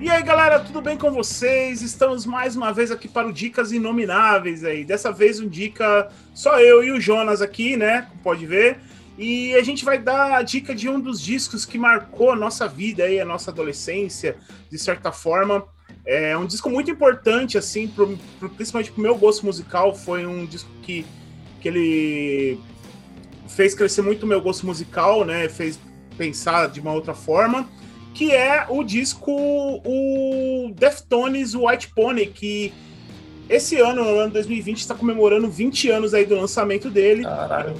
E aí, galera, tudo bem com vocês? Estamos mais uma vez aqui para o Dicas Inomináveis aí. Dessa vez um dica só eu e o Jonas aqui, né? Pode ver. E a gente vai dar a dica de um dos discos que marcou a nossa vida aí, a nossa adolescência, de certa forma. É um disco muito importante, assim, pro, pro, principalmente pro meu gosto musical. Foi um disco que, que ele fez crescer muito o meu gosto musical, né? Fez pensar de uma outra forma que é o disco o Deftones White Pony, que esse ano, no ano 2020, está comemorando 20 anos aí do lançamento dele. Caralho.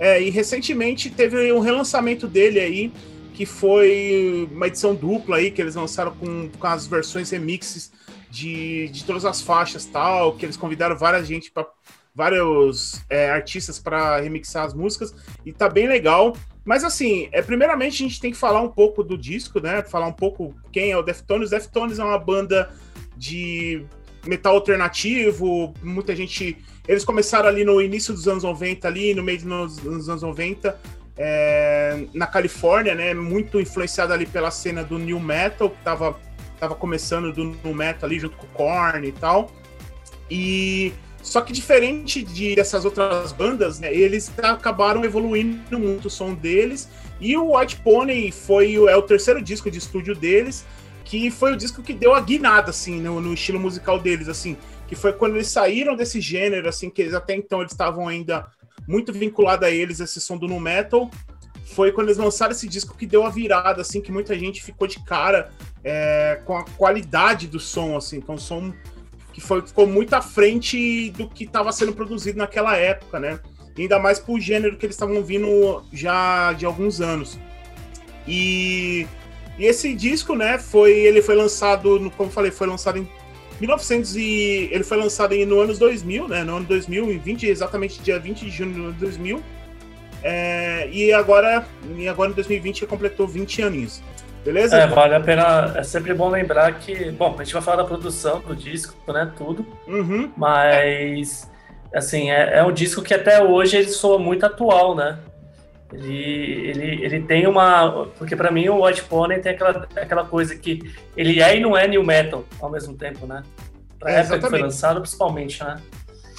É, e recentemente teve um relançamento dele aí, que foi uma edição dupla aí, que eles lançaram com, com as versões remixes de, de todas as faixas tal, que eles convidaram várias gente para vários é, artistas para remixar as músicas, e tá bem legal. Mas assim, é, primeiramente a gente tem que falar um pouco do disco, né? Falar um pouco quem é o Deftones. Deftones é uma banda de metal alternativo, muita gente. Eles começaram ali no início dos anos 90, ali, no meio dos, anos 90, é, na Califórnia, né? Muito influenciado ali pela cena do New Metal, que tava, tava começando do New Metal ali junto com o Korn e tal. E só que diferente de dessas outras bandas, né, eles acabaram evoluindo muito o som deles. E o White Pony foi é o terceiro disco de estúdio deles, que foi o disco que deu a guinada assim no, no estilo musical deles, assim, que foi quando eles saíram desse gênero, assim, que eles até então eles estavam ainda muito vinculados a eles esse som do nu metal. Foi quando eles lançaram esse disco que deu a virada, assim, que muita gente ficou de cara é, com a qualidade do som, assim, que um som que foi, ficou muito à frente do que estava sendo produzido naquela época, né? Ainda mais pro gênero que eles estavam vindo já de alguns anos. E, e, esse disco, né, foi ele foi lançado, no, como falei, foi lançado em 1900 e ele foi lançado em, no ano 2000, né, no ano 2020, exatamente dia 20 de junho de 2000. É, e agora, e agora em 2020 completou 20 aninhos. Beleza? É, vale a pena. É sempre bom lembrar que. Bom, a gente vai falar da produção do disco, né? Tudo. Uhum. Mas. Assim, é, é um disco que até hoje ele soa muito atual, né? Ele, ele, ele tem uma. Porque para mim o White Pony tem aquela, aquela coisa que ele é e não é new metal ao mesmo tempo, né? Pra é, época que foi lançado, principalmente, né?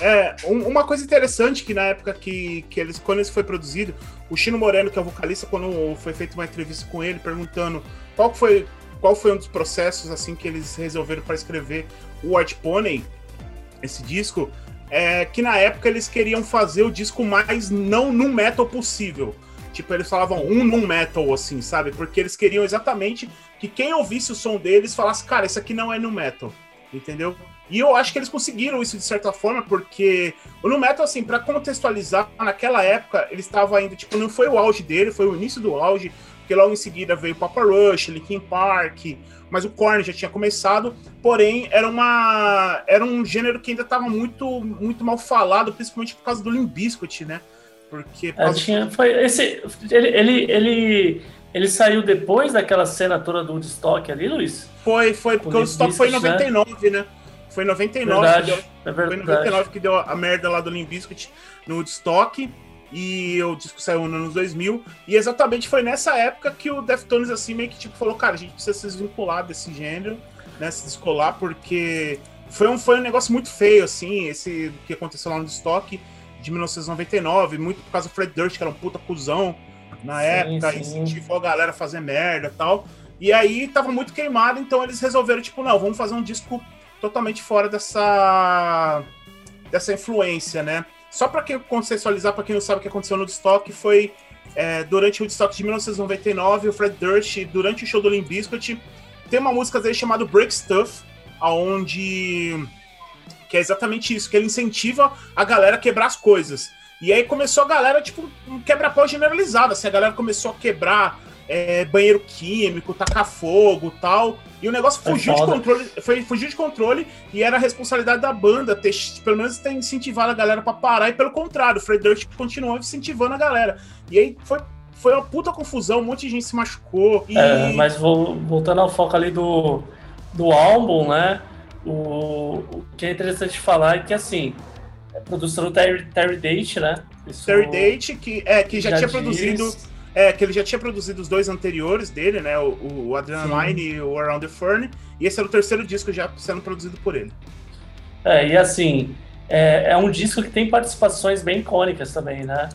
É, um, uma coisa interessante que na época que, que eles, quando esse foi produzido, o Chino Moreno, que é o vocalista, quando foi feita uma entrevista com ele, perguntando qual foi, qual foi um dos processos assim que eles resolveram para escrever o White Pony, esse disco, é que na época eles queriam fazer o disco mais não no metal possível. Tipo, eles falavam um no metal, assim, sabe? Porque eles queriam exatamente que quem ouvisse o som deles falasse, cara, isso aqui não é no metal, entendeu? E eu acho que eles conseguiram isso de certa forma, porque o No Metal, assim, para contextualizar, naquela época, ele estava ainda, tipo, não foi o auge dele, foi o início do auge, porque logo em seguida veio Papa Rush, Linkin Park, mas o Korn já tinha começado, porém era uma era um gênero que ainda estava muito muito mal falado, principalmente por causa do Limp Bizkit, né? Porque é, tinha, foi esse ele, ele, ele ele saiu depois daquela cena toda do Woodstock ali, Luiz? Foi, foi, porque o Woodstock foi em 99, né? né? Foi em 99, verdade, que deu, é foi em 99 que deu a merda lá do Limp Bizkit no Woodstock. E o disco saiu nos anos 2000. E exatamente foi nessa época que o Deftones, assim, meio que tipo, falou: cara, a gente precisa se desvincular desse gênero, né? Se descolar, porque foi um, foi um negócio muito feio, assim, esse que aconteceu lá no Woodstock de 1999, muito por causa do Fred Durst, que era um puta cuzão na sim, época, sim. incentivou a galera a fazer merda e tal. E aí tava muito queimado, então eles resolveram, tipo, não, vamos fazer um disco totalmente fora dessa, dessa influência, né? Só para quem contextualizar, para quem não sabe o que aconteceu no Woodstock, foi é, durante o Woodstock de 1999, o Fred Durst, durante o show do Limp Bizkit, tem uma música dele chamada Break Stuff, aonde que é exatamente isso, que ele incentiva a galera a quebrar as coisas. E aí começou a galera, tipo, um quebra-pau generalizado, assim, a galera começou a quebrar é, banheiro químico, tacar fogo tal. E o negócio é fugiu de controle, foi, fugiu de controle e era a responsabilidade da banda ter, pelo menos, ter incentivado a galera para parar. E pelo contrário, o Fred Durst continuou incentivando a galera. E aí foi, foi uma puta confusão, um monte de gente se machucou. E... É, mas voltando ao foco ali do, do álbum, né? O, o que é interessante falar é que, assim, é produção do Terry, Terry Date, né? Isso Terry Date, que, é, que já, já tinha diz... produzido É, que ele já tinha produzido os dois anteriores dele, né? O, o Adrenaline e o Around the Fern. E esse era o terceiro disco já sendo produzido por ele. É, e assim, é, é um disco que tem participações bem icônicas também, né?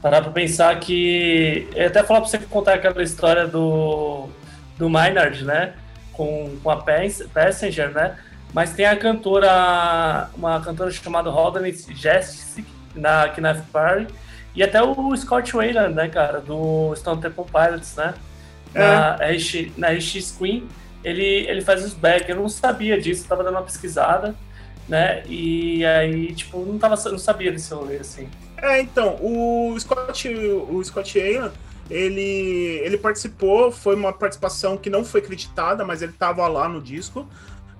Parar pra pensar que. Eu até falar pra você contar aquela história do, do Maynard, né? Com, com a Passenger, né? Mas tem a cantora, uma cantora chamada Rodney Jessic, na, aqui na Party, e até o Scott Wayland, né, cara, do Stone Temple Pilots, né? Na, é. RX, na RX Queen, ele, ele faz os back. Eu não sabia disso, tava dando uma pesquisada, né? E aí, tipo, não, tava, não sabia desse rolê, assim. É, então, o Scott, o Scott Wayland, ele, ele participou, foi uma participação que não foi creditada, mas ele tava lá no disco,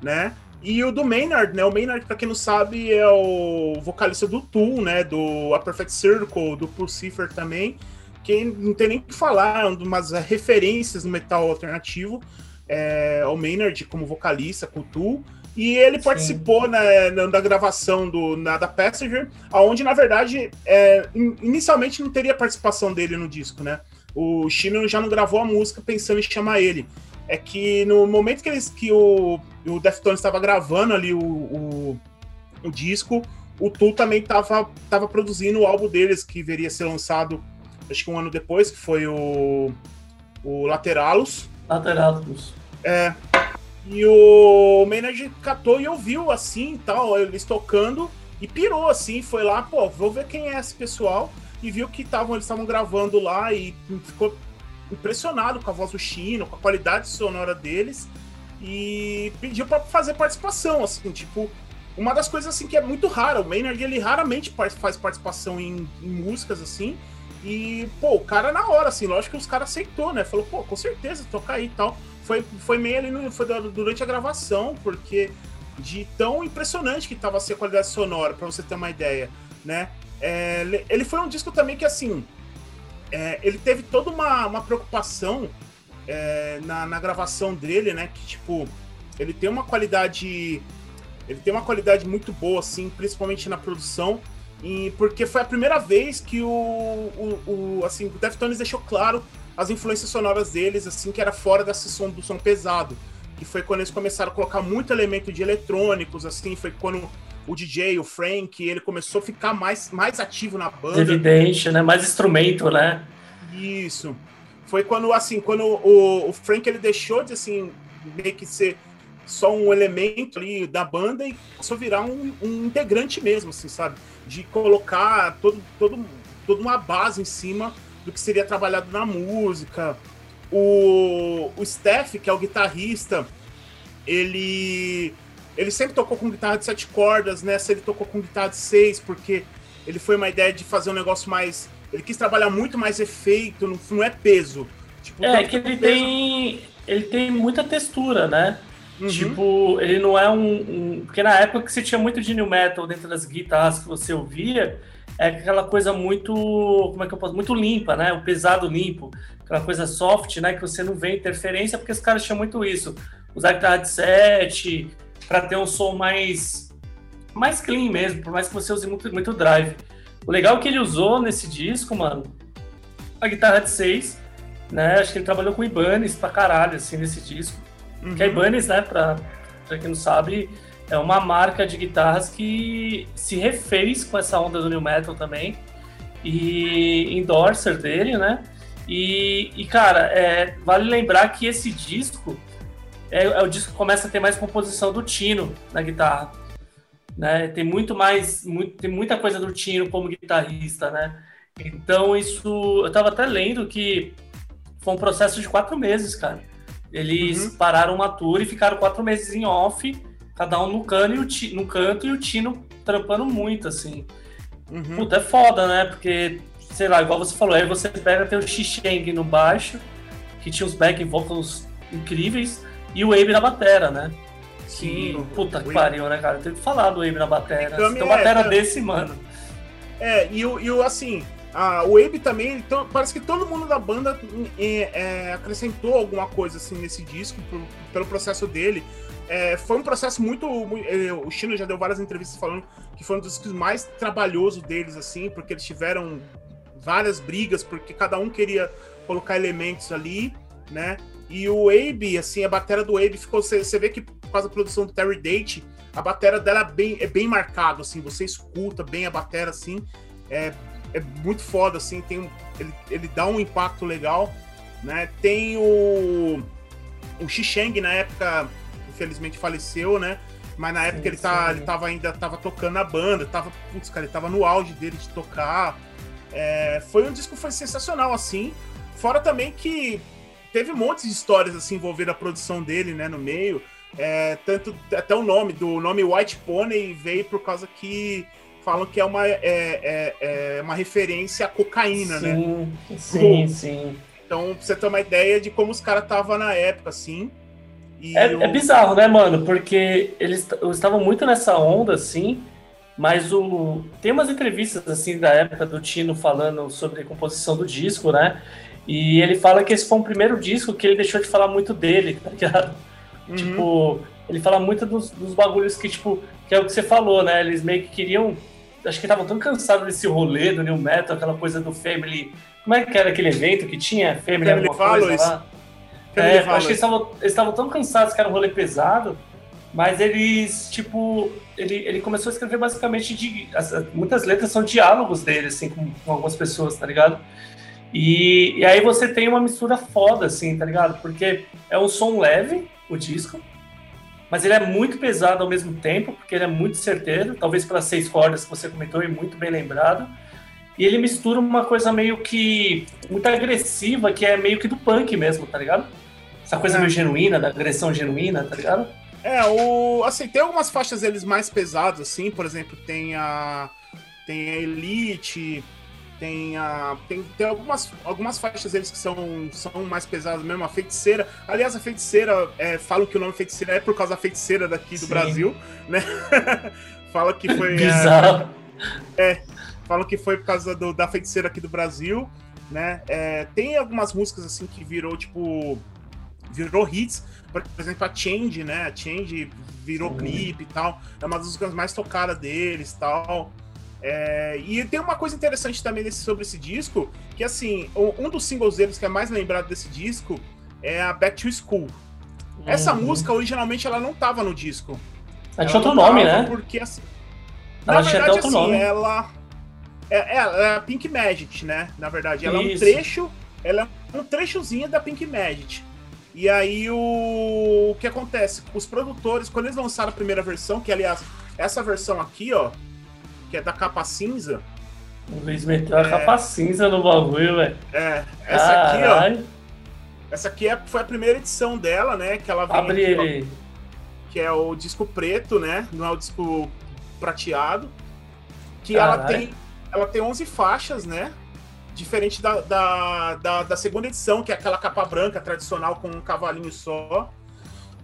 né? E o do Maynard, né? O Maynard, pra quem não sabe, é o vocalista do Tool, né? Do A Perfect Circle, do Pulsifer também. Que não tem nem o que falar, é umas referências no metal alternativo. É, o Maynard como vocalista com o Tool. E ele Sim. participou né, da gravação do Nada Passenger, onde, na verdade, é, inicialmente não teria participação dele no disco, né? O Chino já não gravou a música pensando em chamar ele é que no momento que, eles, que o, o Deftones estava gravando ali o, o, o, disco, o Tool também estava tava produzindo o álbum deles, que viria a ser lançado acho que um ano depois, que foi o, o Lateralus. Lateralus. É. E o Maynard catou e ouviu assim tal, eles tocando, e pirou assim, foi lá, pô, vou ver quem é esse pessoal, e viu que tavam, eles estavam gravando lá e ficou impressionado com a voz do Chino, com a qualidade sonora deles e pediu para fazer participação, assim, tipo, uma das coisas assim que é muito rara, o Maynard ele raramente faz participação em, em, músicas assim. E, pô, o cara na hora, assim, lógico que os caras aceitou, né? Falou, pô, com certeza, toca aí e tal. Foi, foi meio ali, no, foi durante a gravação, porque de tão impressionante que tava assim, a qualidade sonora, para você ter uma ideia, né? É, ele foi um disco também que, assim, é, ele teve toda uma, uma preocupação é, na, na, gravação dele, né? Que, tipo, ele tem uma qualidade. Ele tem uma qualidade muito boa, assim, principalmente na produção. E porque foi a primeira vez que o, o, o assim, o Deftones deixou claro as influências sonoras deles, assim, que era fora desse som do som pesado. Que foi quando eles começaram a colocar muito elemento de eletrônicos, assim, foi quando o DJ, o Frank, ele começou a ficar mais, mais ativo na banda. Evidente, né? Mais instrumento, né? Isso. Foi quando, assim, quando o, o Frank ele deixou de, assim, meio que ser só um elemento ali da banda e começou a virar um, um integrante mesmo, assim, sabe? De colocar todo, todo, toda uma base em cima do que seria trabalhado na música. O, o Steph, que é o guitarrista, ele ele sempre tocou com guitarra de sete cordas, nessa ele tocou com guitarra de seis, porque ele foi uma ideia de fazer um negócio mais. Ele quis trabalhar muito mais efeito, não, não é peso. Tipo, é que ele peso... tem. Ele tem muita textura, né? Uhum. Tipo, ele não é um, um, Porque na época que você tinha muito de new metal dentro das guitarras que você ouvia, é aquela coisa muito. Como é que eu posso? Muito limpa, né? O pesado limpo. Aquela coisa soft, né? Que você não vê interferência, porque os caras tinham muito isso. Usar guitarra de sete, para ter um som mais mais clean mesmo, por mais que você use muito, muito drive. O legal é que ele usou nesse disco, mano, a guitarra de 6, né? Acho que ele trabalhou com Ibanez pra caralho, assim, nesse disco. Uhum. Que a Ibanez, né, pra, pra quem não sabe, é uma marca de guitarras que se refez com essa onda do New Metal também. E endorser dele, né? E, e cara, é, vale lembrar que esse disco é, é, o disco que começa a ter mais composição do Tino na guitarra. Né? Tem muito mais, muito, tem muita coisa do Tino como guitarrista, né? Então isso, eu tava até lendo que foi um processo de quatro meses, cara. Eles uhum. pararam uma tour e ficaram quatro meses em off, cada um no, cano e o, no canto e o Tino trampando muito, assim. Uhum. Puta, é foda, né? Porque, sei lá, igual você falou, aí você pega, tem o Xixeng no baixo, que tinha os back vocals incríveis, e o Abe na batera, né? Que, Sim, puta que pariu, né, cara? Eu tenho que falar do Abe na batera. Então, tem uma batera é, desse, mano. É, e o, e o assim, a, o Abe também, então, parece que todo mundo da banda é, é, acrescentou alguma coisa assim nesse disco por, pelo processo dele. É, foi um processo muito, muito, é, O Chino já deu várias entrevistas falando que foi um dos discos mais trabalhoso deles, assim, porque eles tiveram várias brigas, porque cada um queria colocar elementos ali, né? E o Abe, assim, a bateria do Abe ficou. Você vê que por causa da produção do Terry Date, a bateria dela é bem, é bem marcada, assim, você escuta bem a bateria, assim, é, é muito foda, assim, tem ele, ele dá um impacto legal, né? Tem o. O Xixeng, na época, infelizmente faleceu, né? Mas na época sim, ele, tá, ele tava ainda tava tocando na banda, tava, putz, cara, ele tava no auge dele de tocar. É, foi um disco foi sensacional, assim. Fora também que teve um monte de histórias assim envolvendo a produção dele, né, no meio. É, tanto até o nome do nome White Pony veio por causa que falam que é uma, é, é, é uma referência à cocaína, sim, né? Sim, sim. Então, pra você ter uma ideia de como os caras estavam na época, assim. É, o... é, bizarro, né, mano? Porque eles estavam muito nessa onda, assim, mas o tem umas entrevistas, assim, da época do Tino falando sobre a composição do disco, né? E ele fala que esse foi o primeiro disco que ele deixou de falar muito dele, tá ligado? Uhum. Tipo, ele fala muito dos, dos bagulhos que, tipo, que é o que você falou, né? Eles meio que queriam. Acho que estavam tão cansados desse rolê do New Metal, aquela coisa do Family. Como é que era aquele evento que tinha? Family, Family alguma coisa lá? É, acho que eles estavam tão cansados que era um rolê pesado, mas eles, tipo, ele, ele começou a escrever basicamente de. Muitas letras são diálogos dele, assim, com, com algumas pessoas, tá ligado? E, e, aí você tem uma mistura foda, assim, tá ligado? Porque é um som leve, o disco, mas ele é muito pesado ao mesmo tempo, porque ele é muito certeiro, talvez pelas seis cordas que você comentou e muito bem lembrado. E ele mistura uma coisa meio que. muito agressiva, que é meio que do punk mesmo, tá ligado? Essa coisa é. meio genuína, da agressão genuína, tá ligado? É, o. Assim, tem algumas faixas deles mais pesadas, assim, por exemplo, tem a. Tem a Elite, tem, a, tem, tem algumas, algumas faixas deles que são, são mais pesadas mesmo, a feiticeira. Aliás, a feiticeira, é, falam que o nome feiticeira é por causa da feiticeira daqui do Sim. Brasil, né? Fala que foi. Bizarro. É, é, falam que foi por causa do, da feiticeira aqui do Brasil, né? É, tem algumas músicas assim que virou, tipo. Virou hits. Por exemplo, a Change, né? A Change virou Sim. clipe e tal. É uma das músicas mais tocadas deles e tal. É, e tem uma coisa interessante também desse, sobre esse disco, que assim, um dos singles deles que é mais lembrado desse disco é a Back to School. Uhum. Essa música, originalmente, ela não tava no disco. Ela tinha outro nome, né? Porque, assim, ela na verdade, assim, nome. ela... É, é, é a Pink Magic, né? Na verdade, ela Isso. é um trecho... Ela é um trechozinho da Pink Magic. E aí, o... o que acontece? Os produtores, quando eles lançaram a primeira versão, que aliás, essa versão aqui, ó, que é da capa cinza. O Luiz meteu a é... capa cinza no bagulho, velho. É, essa Caralho. aqui, ó. Essa aqui é, foi a primeira edição dela, né? Que ela vem Abre aqui, ele. Que é o disco preto, né? Não é o disco prateado. Que ela tem, ela tem 11 faixas, né? Diferente da, da, da, da, segunda edição, que é aquela capa branca tradicional com um cavalinho só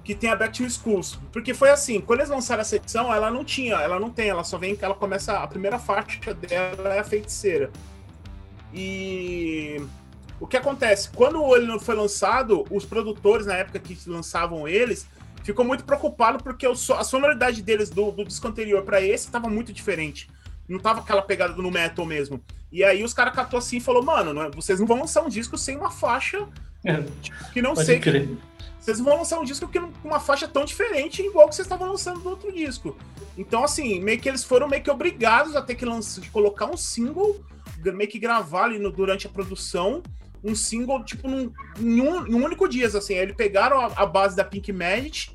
que tem a Back to Schools. Porque foi assim, quando eles lançaram essa edição, ela não tinha, ela não tem, ela só vem que ela começa. A primeira faixa dela é a feiticeira. E o que acontece? Quando ele foi lançado, os produtores, na época que lançavam eles, ficou muito preocupado porque a sonoridade deles do, do disco anterior para esse estava muito diferente. Não tava aquela pegada do metal mesmo. E aí os caras catou assim e falou: Mano, é, vocês não vão lançar um disco sem uma faixa é, que não sei. Que, vocês vão lançar um disco com uma faixa tão diferente, igual que vocês estavam lançando no outro disco. Então, assim, meio que eles foram meio que obrigados a ter que lançar, colocar um single, meio que gravar ali no, durante a produção, um single, tipo, num, num, num único dia, assim. Aí eles pegaram a, a, base da Pink Magic,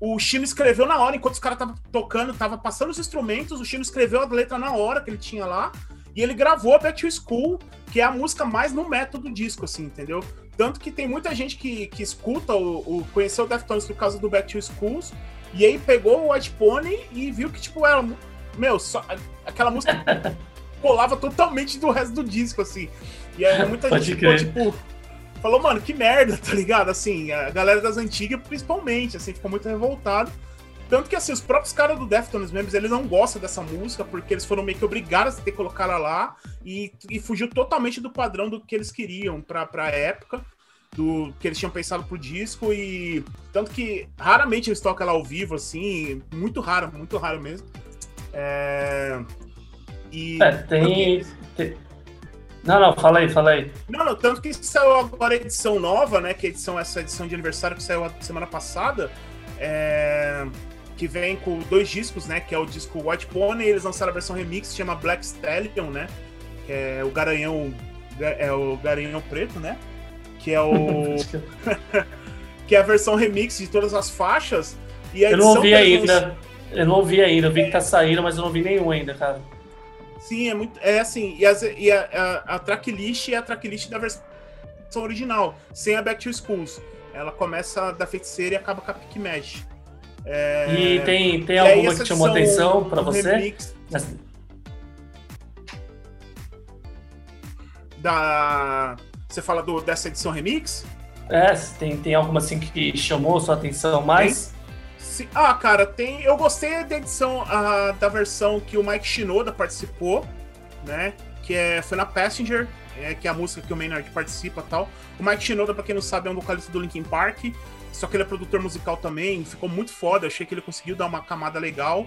o Chino escreveu na hora, enquanto os caras estavam tocando, tava passando os instrumentos, o Chino escreveu a letra na hora que ele tinha lá, e ele gravou a Back to School, que é a música mais no método do disco, assim, entendeu? Tanto que tem muita gente que, que escuta, o, o conheceu o Deftones por causa do Back to Schools, e aí pegou o White Pony e viu que, tipo, era. Meu, só, aquela música colava totalmente do resto do disco, assim. E aí muita gente ficou, tipo. Falou, mano, que merda, tá ligado? Assim, a galera das antigas, principalmente, assim, ficou muito revoltado. Tanto que, assim, os próprios caras do Deftones mesmo, eles não gostam dessa música, porque eles foram meio que obrigados a ter que colocar ela lá, e, e fugiu totalmente do padrão do que eles queriam pra, pra época, do que eles tinham pensado pro disco, e tanto que raramente eles tocam ela ao vivo, assim, muito raro, muito raro mesmo. É... E... É, tem, tem, Não, não, fala aí, fala aí. Não, não, tanto que saiu agora a edição nova, né? Que é edição, essa edição de aniversário que saiu a semana passada. É, que vem com dois discos, né? Que é o disco White Pony, eles lançaram a versão remix, chama Black Stallion, né? Que é o garanhão. É o garanhão preto, né? Que é o. que é a versão remix de todas as faixas. E eu não ouvi ainda. Eu não ouvi ainda, eu vi que tá saindo, mas eu não vi nenhum ainda, cara. Sim, é muito. É assim, e, as, e a, a, a tracklist é a tracklist da versão original, sem a Back to Schools. Ela começa da feiticeira e acaba com a Pick Mesh. É... E tem, tem e alguma que chamou atenção para você? Remix... Da. Você fala do, dessa edição remix? É, tem, tem alguma assim que chamou sua atenção mais? Sim. Ah, cara, tem. Eu gostei da edição uh, da versão que o Mike Shinoda participou, né? Que é, foi na Passenger, é, que é a música que o Maynard participa e tal. O Mike Shinoda, pra quem não sabe, é um vocalista do Linkin Park. Só que ele é produtor musical também, ficou muito foda. Achei que ele conseguiu dar uma camada legal.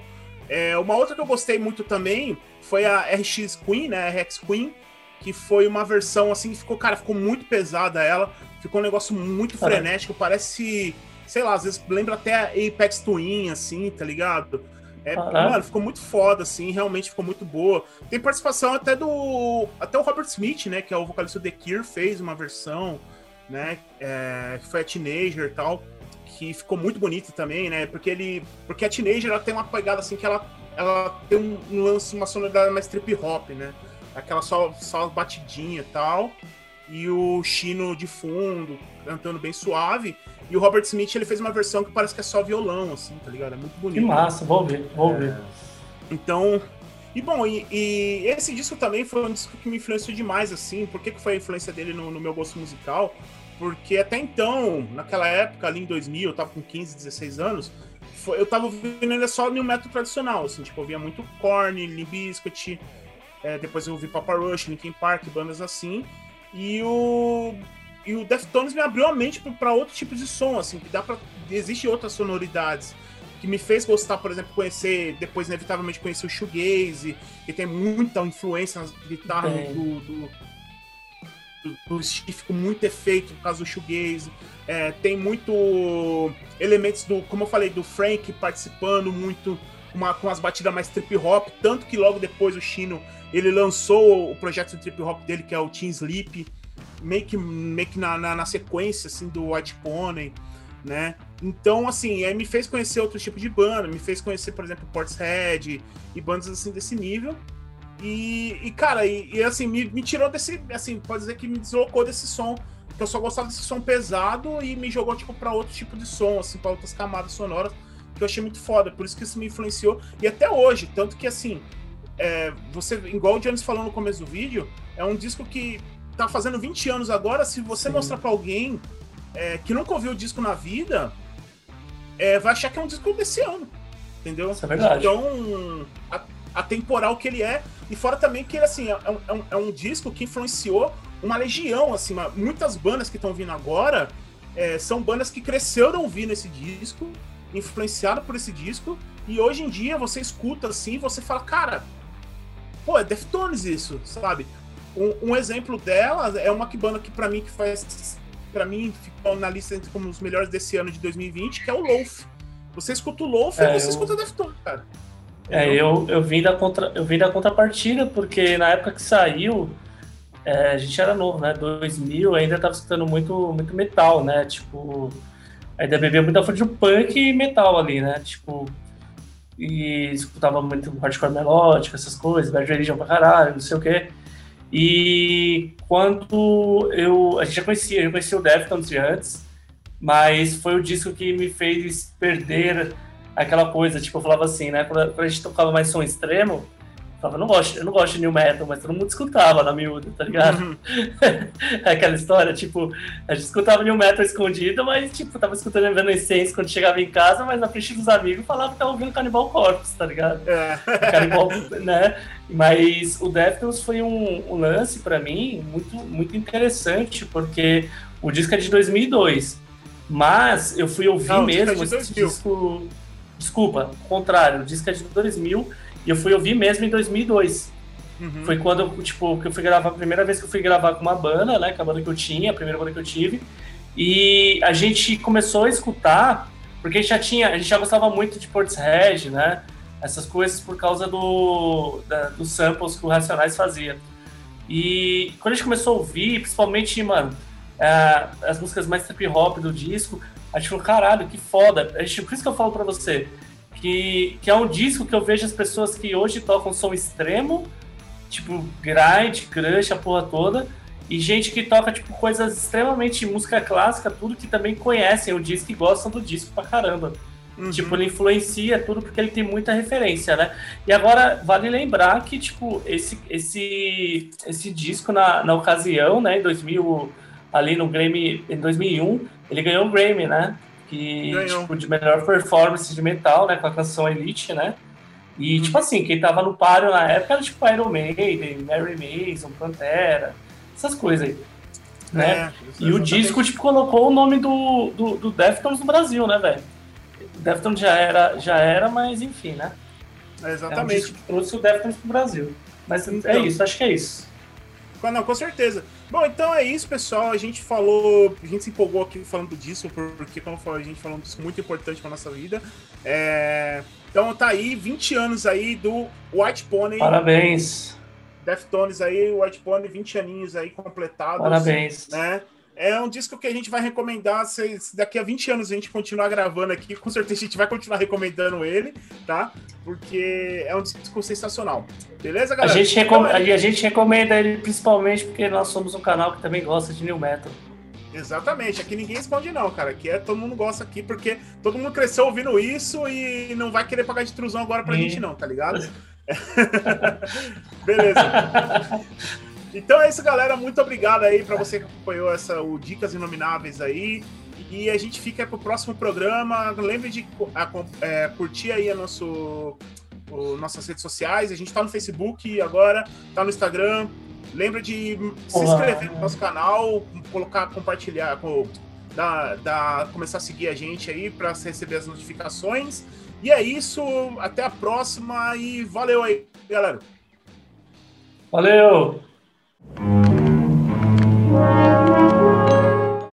É, uma outra que eu gostei muito também foi a RX Queen, né? A RX Queen, que foi uma versão assim que ficou, cara, ficou muito pesada ela. Ficou um negócio muito frenético, parece sei lá, às vezes lembra até Apex Twin, assim, tá ligado? É, mano, ficou muito foda, assim, realmente ficou muito boa. Tem participação até do. Até o Robert Smith, né? Que é o vocalista do The Cure, fez uma versão, né? É, que foi a Teenager e tal. Que ficou muito bonita também, né? Porque ele. Porque a Teenager ela tem uma pegada assim que ela, ela tem um lance, uma sonoridade mais trip hop, né? Aquela só, só batidinha e tal. E o Chino de fundo, cantando bem suave. E o Robert Smith, ele fez uma versão que parece que é só violão, assim, tá ligado? É muito bonito. Que massa, vou ver, vou é... ver. Então, e bom, e, e, esse disco também foi um disco que me influenciou demais, assim. Por que, que foi a influência dele no, no, meu gosto musical? Porque até então, naquela época, ali em 2000, eu tava com 15, 16 anos, foi, eu tava ouvindo ele só no método tradicional, assim. Tipo, eu via muito Korn, Limp Bizkit, é, depois eu ouvi Papa Rush, Linkin Park, bandas assim. E o e o Deftones me abriu a mente para outro tipo de som, assim, que dá para existe outras sonoridades que me fez gostar, por exemplo, conhecer, depois inevitavelmente conhecer o shoegaze, que tem muita influência nas guitarras do, do, do, do Steve, com muito efeito por causa do shoegaze. É, tem muito elementos do, como eu falei, do Frank participando muito uma, com as batidas mais trip hop, tanto que logo depois o Chino ele lançou o projeto de trip hop dele que é o Team Sleep meio que, meio que na, na, na sequência assim, do White Pony, né? Então, assim, aí me fez conhecer outro tipo de banda, me fez conhecer, por exemplo, Portishead e bandas assim desse nível. E, e cara, e, e, assim, me, me tirou desse, assim, pode dizer que me deslocou desse som, que eu só gostava desse som pesado e me jogou, tipo, para outro tipo de som, assim, para outras camadas sonoras, que eu achei muito foda, por isso que isso me influenciou. E até hoje, tanto que, assim, é, você, igual o Jones falou no começo do vídeo, é um disco que tá fazendo 20 anos agora, se você Sim. mostrar para alguém é, que nunca ouviu o disco na vida, é, vai achar que é um disco desse ano. Entendeu? Isso é verdade. Então, a, temporal que ele é, e fora também que ele, assim, é, é, um, é um disco que influenciou uma legião, assim, muitas bandas que estão vindo agora é, são bandas que cresceram ouvindo esse disco, influenciadas por esse disco, e hoje em dia você escuta assim, você fala, cara, pô, é Deftones isso, sabe? Um, um, exemplo dela é uma banda que para mim que faz para mim ficou na lista entre como os melhores desse ano de 2020, que é o Loaf. Você escuta o Loaf é, e você eu... escuta Deftones, cara. É, eu, eu, vim da contra, eu vim da contrapartida, porque na época que saiu, é, a gente era novo, né? 2000, ainda tava escutando muito, muito metal, né? Tipo, ainda bebia muita fonte de punk e metal ali, né? Tipo, e escutava muito hardcore melódico, essas coisas, Bad Religion pra caralho, não sei o quê. E quando eu. A gente já conhecia, eu conhecia o Deftones de antes, mas foi o disco que me fez perder aquela coisa. Tipo, eu falava assim, né? Quando a gente tocava mais som extremo, falava, não gosto, eu não gosto de new metal, mas todo mundo escutava na miúda, tá ligado? Uhum. Aquela história, tipo, a gente escutava new metal escondido, mas, tipo, tava escutando Evanescence quando chegava em casa, mas na frente dos amigos falava que tava ouvindo Cannibal Corpse, tá ligado? É. Cannibal, né? Mas o Deftones foi um, um lance para mim muito, muito interessante, porque o disco é de 2002, mas eu fui ouvir não, mesmo é esse disco... Desculpa, contrário, o disco é de 2000 e eu fui ouvir mesmo em 2002. Uhum. Foi quando, tipo, que eu fui gravar, a primeira vez que eu fui gravar com uma banda, né? Com a banda que eu tinha, a primeira banda que eu tive. E a gente começou a escutar, porque a gente já tinha, a gente já gostava muito de Portishead, né? Essas coisas por causa do, da, dos samples que o Racionais fazia. E quando a gente começou a ouvir, principalmente, mano, é, as músicas mais trip hop do disco, a gente falou, caralho, que foda. A gente, por isso que eu falo pra você, que, que é um disco que eu vejo as pessoas que hoje tocam som extremo, tipo grind, crush, a porra toda, e gente que toca tipo coisas extremamente música clássica, tudo que também conhecem o disco e gostam do disco pra caramba. Uhum. Tipo, ele influencia tudo porque ele tem muita referência, né? E agora vale lembrar que tipo esse esse esse disco na, na ocasião, né, em 2000 ali no Grammy em 2001, ele ganhou o Grammy, né? Que, tipo, de melhor performance de metal, né, com a canção Elite, né? E, uhum. tipo assim, quem tava no páreo na época era, tipo, Iron Maiden, Mary Mason, Pantera, essas coisas aí, né? É, e o disco, tipo, colocou o nome do, do, do Deftones no Brasil, né, velho? Deftones já era, já era, mas enfim, né? É exatamente. É um trouxe o Deftones pro Brasil. Mas é então, é isso, acho que é isso. Não, com certeza. Bom, então é isso, pessoal. A gente falou, a gente se empolgou aqui falando disso, porque, como eu falei, a gente falou disso muito importante para nossa vida. É... Então tá aí, 20 anos aí do White Pony. Parabéns. Deftones aí, White Pony, 20 aninhos aí completados. Parabéns. Né? É um disco que a gente vai recomendar. Se, se, daqui a 20 anos a gente continuar gravando aqui, com certeza a gente vai continuar recomendando ele, tá? Porque é um disco sensacional. Beleza, galera? A gente, recom então, a gente recomenda ele principalmente porque nós somos um canal que também gosta de New Metal. Exatamente, aqui ninguém esconde não, cara. Aqui é todo mundo gosta aqui porque todo mundo cresceu ouvindo isso e não vai querer pagar de truzão agora pra gente não, tá ligado? Beleza. Então é isso, galera. Muito obrigado aí para você que acompanhou essa, o Dicas Inomináveis aí. E a gente fica pro próximo programa. Lembre de é, curtir aí a nosso, o, nossas redes sociais. A gente está no Facebook agora, tá no Instagram. Lembra de se inscrever no nosso canal, colocar, compartilhar, da, da, começar a seguir a gente aí para receber as notificações. E é isso. Até a próxima e valeu aí, galera. Valeu! Mm-hmm.